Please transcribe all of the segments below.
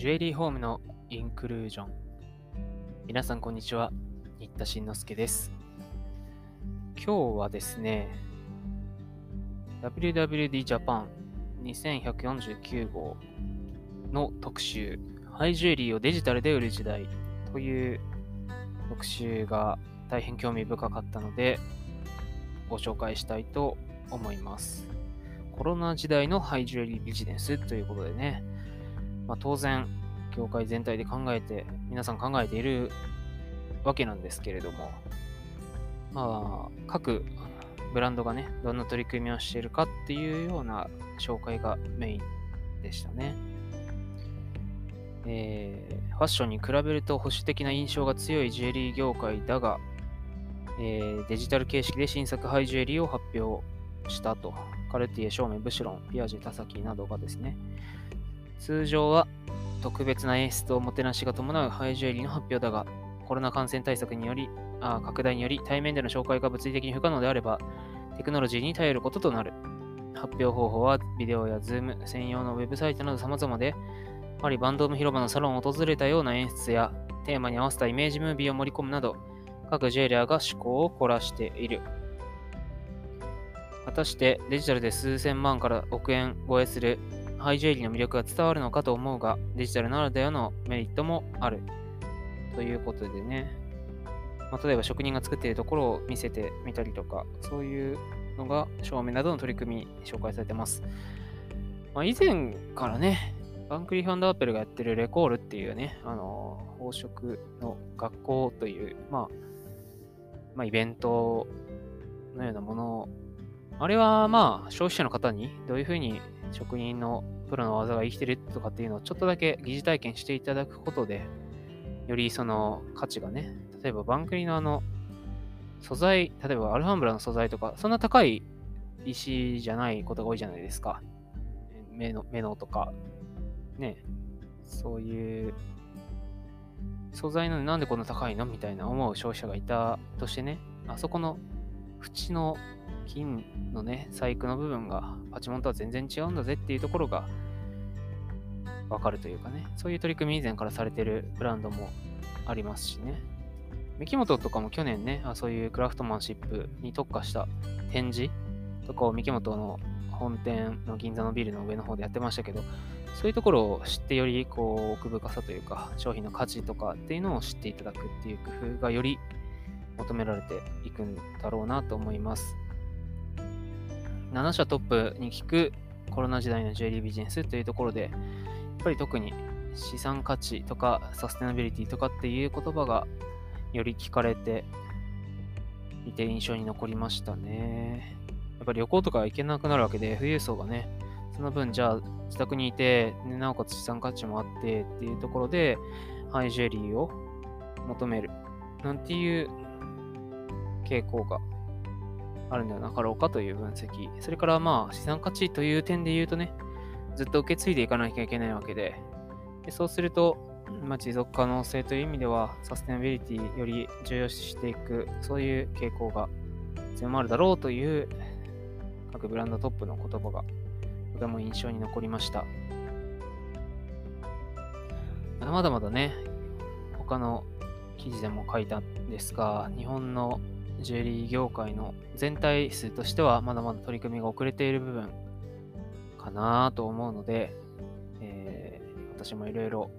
ジュエリーホームのインクルージョン。皆さん、こんにちは。新田慎之介です。今日はですね、WWD Japan 2149号の特集、ハイジュエリーをデジタルで売る時代という特集が大変興味深かったので、ご紹介したいと思います。コロナ時代のハイジュエリービジネスということでね、まあ、当然、業界全体で考えて、皆さん考えているわけなんですけれども、まあ、各ブランドがね、どんな取り組みをしているかっていうような紹介がメインでしたね。えー、ファッションに比べると保守的な印象が強いジュエリー業界だが、えー、デジタル形式で新作ハイジュエリーを発表したと。カルティエ、ショーメ、ブシュロン、ピアジェ、タサキなどがですね、通常は特別な演出とおもてなしが伴うハイジュエリーの発表だが、コロナ感染対策により、あ拡大により対面での紹介が物理的に不可能であれば、テクノロジーに頼ることとなる。発表方法はビデオや Zoom 専用のウェブサイトなど様々で、パリバンドーム広場のサロンを訪れたような演出や、テーマに合わせたイメージムービーを盛り込むなど、各ジュエリアが趣向を凝らしている。果たしてデジタルで数千万から億円超えするハイジュエリーの魅力が伝わるのかと思うが、デジタルならではのメリットもある。ということでね、まあ、例えば職人が作っているところを見せてみたりとか、そういうのが照明などの取り組み紹介されてます。まあ、以前からね、バンクリー・ファンダーペルがやってるレコールっていうね、あの、宝飾の学校という、まあ、まあ、イベントのようなものあれはまあ、消費者の方にどういうふうに職人のプロの技が生きてるとかっていうのをちょっとだけ疑似体験していただくことで、よりその価値がね、例えばバンクリのあの、素材、例えばアルファンブラの素材とか、そんな高い石じゃないことが多いじゃないですか。目の、目のとか、ね、そういう素材のなんでこんな高いの？みたいな思う消費者がいたとしてね、あそこの縁の金のね、細工の部分がパチモンとは全然違うんだぜっていうところがわかるというかね、そういう取り組み以前からされてるブランドもありますしね。三木本とかも去年ね、あそういうクラフトマンシップに特化した展示とかを三木本の本店の銀座のビルの上の方でやってましたけど、そういうところを知ってよりこう奥深さというか、商品の価値とかっていうのを知っていただくっていう工夫がより求められていくんだろうなと思います。7社トップに聞くコロナ時代のジュエリービジネスというところで、やっぱり特に資産価値とかサステナビリティとかっていう言葉がより聞かれていて印象に残りましたね。やっぱり旅行とか行けなくなるわけで、富裕層がね、その分じゃあ自宅にいて、ね、なおかつ資産価値もあってっていうところで、ハイジュエリーを求めるなんていう傾向があるんではなかろうかという分析。それからまあ資産価値という点で言うとね、ずっと受け継いでいかなきゃいけないわけで、でそうすると、まあ、持続可能性という意味では、サステナビリティより重要視していく、そういう傾向が強まるだろうという各ブランドトップの言葉がとても印象に残りました。まだまだね、他の記事でも書いたんですが、日本のジュエリー業界の全体数としてはまだまだ取り組みが遅れている部分かなと思うので、えー、私もいろいろ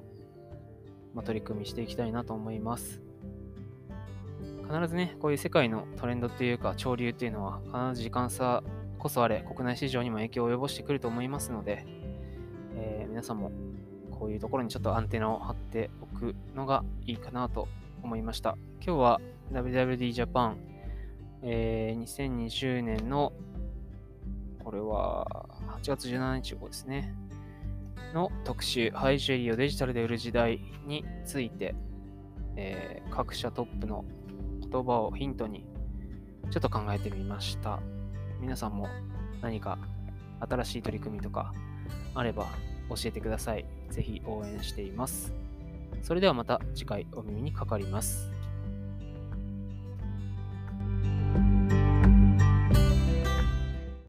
取り組みしていきたいなと思います。必ずね、こういう世界のトレンドっていうか潮流っていうのは必ず時間差こそあれ国内市場にも影響を及ぼしてくると思いますので、えー、皆さんもこういうところにちょっとアンテナを張っておくのがいいかなと思いました。今日は WWD Japan えー、2020年の、これは8月17日号ですね、の特集、ハイジュエリーをデジタルで売る時代について、えー、各社トップの言葉をヒントに、ちょっと考えてみました。皆さんも何か新しい取り組みとかあれば教えてください。ぜひ応援しています。それではまた次回お耳にかかります。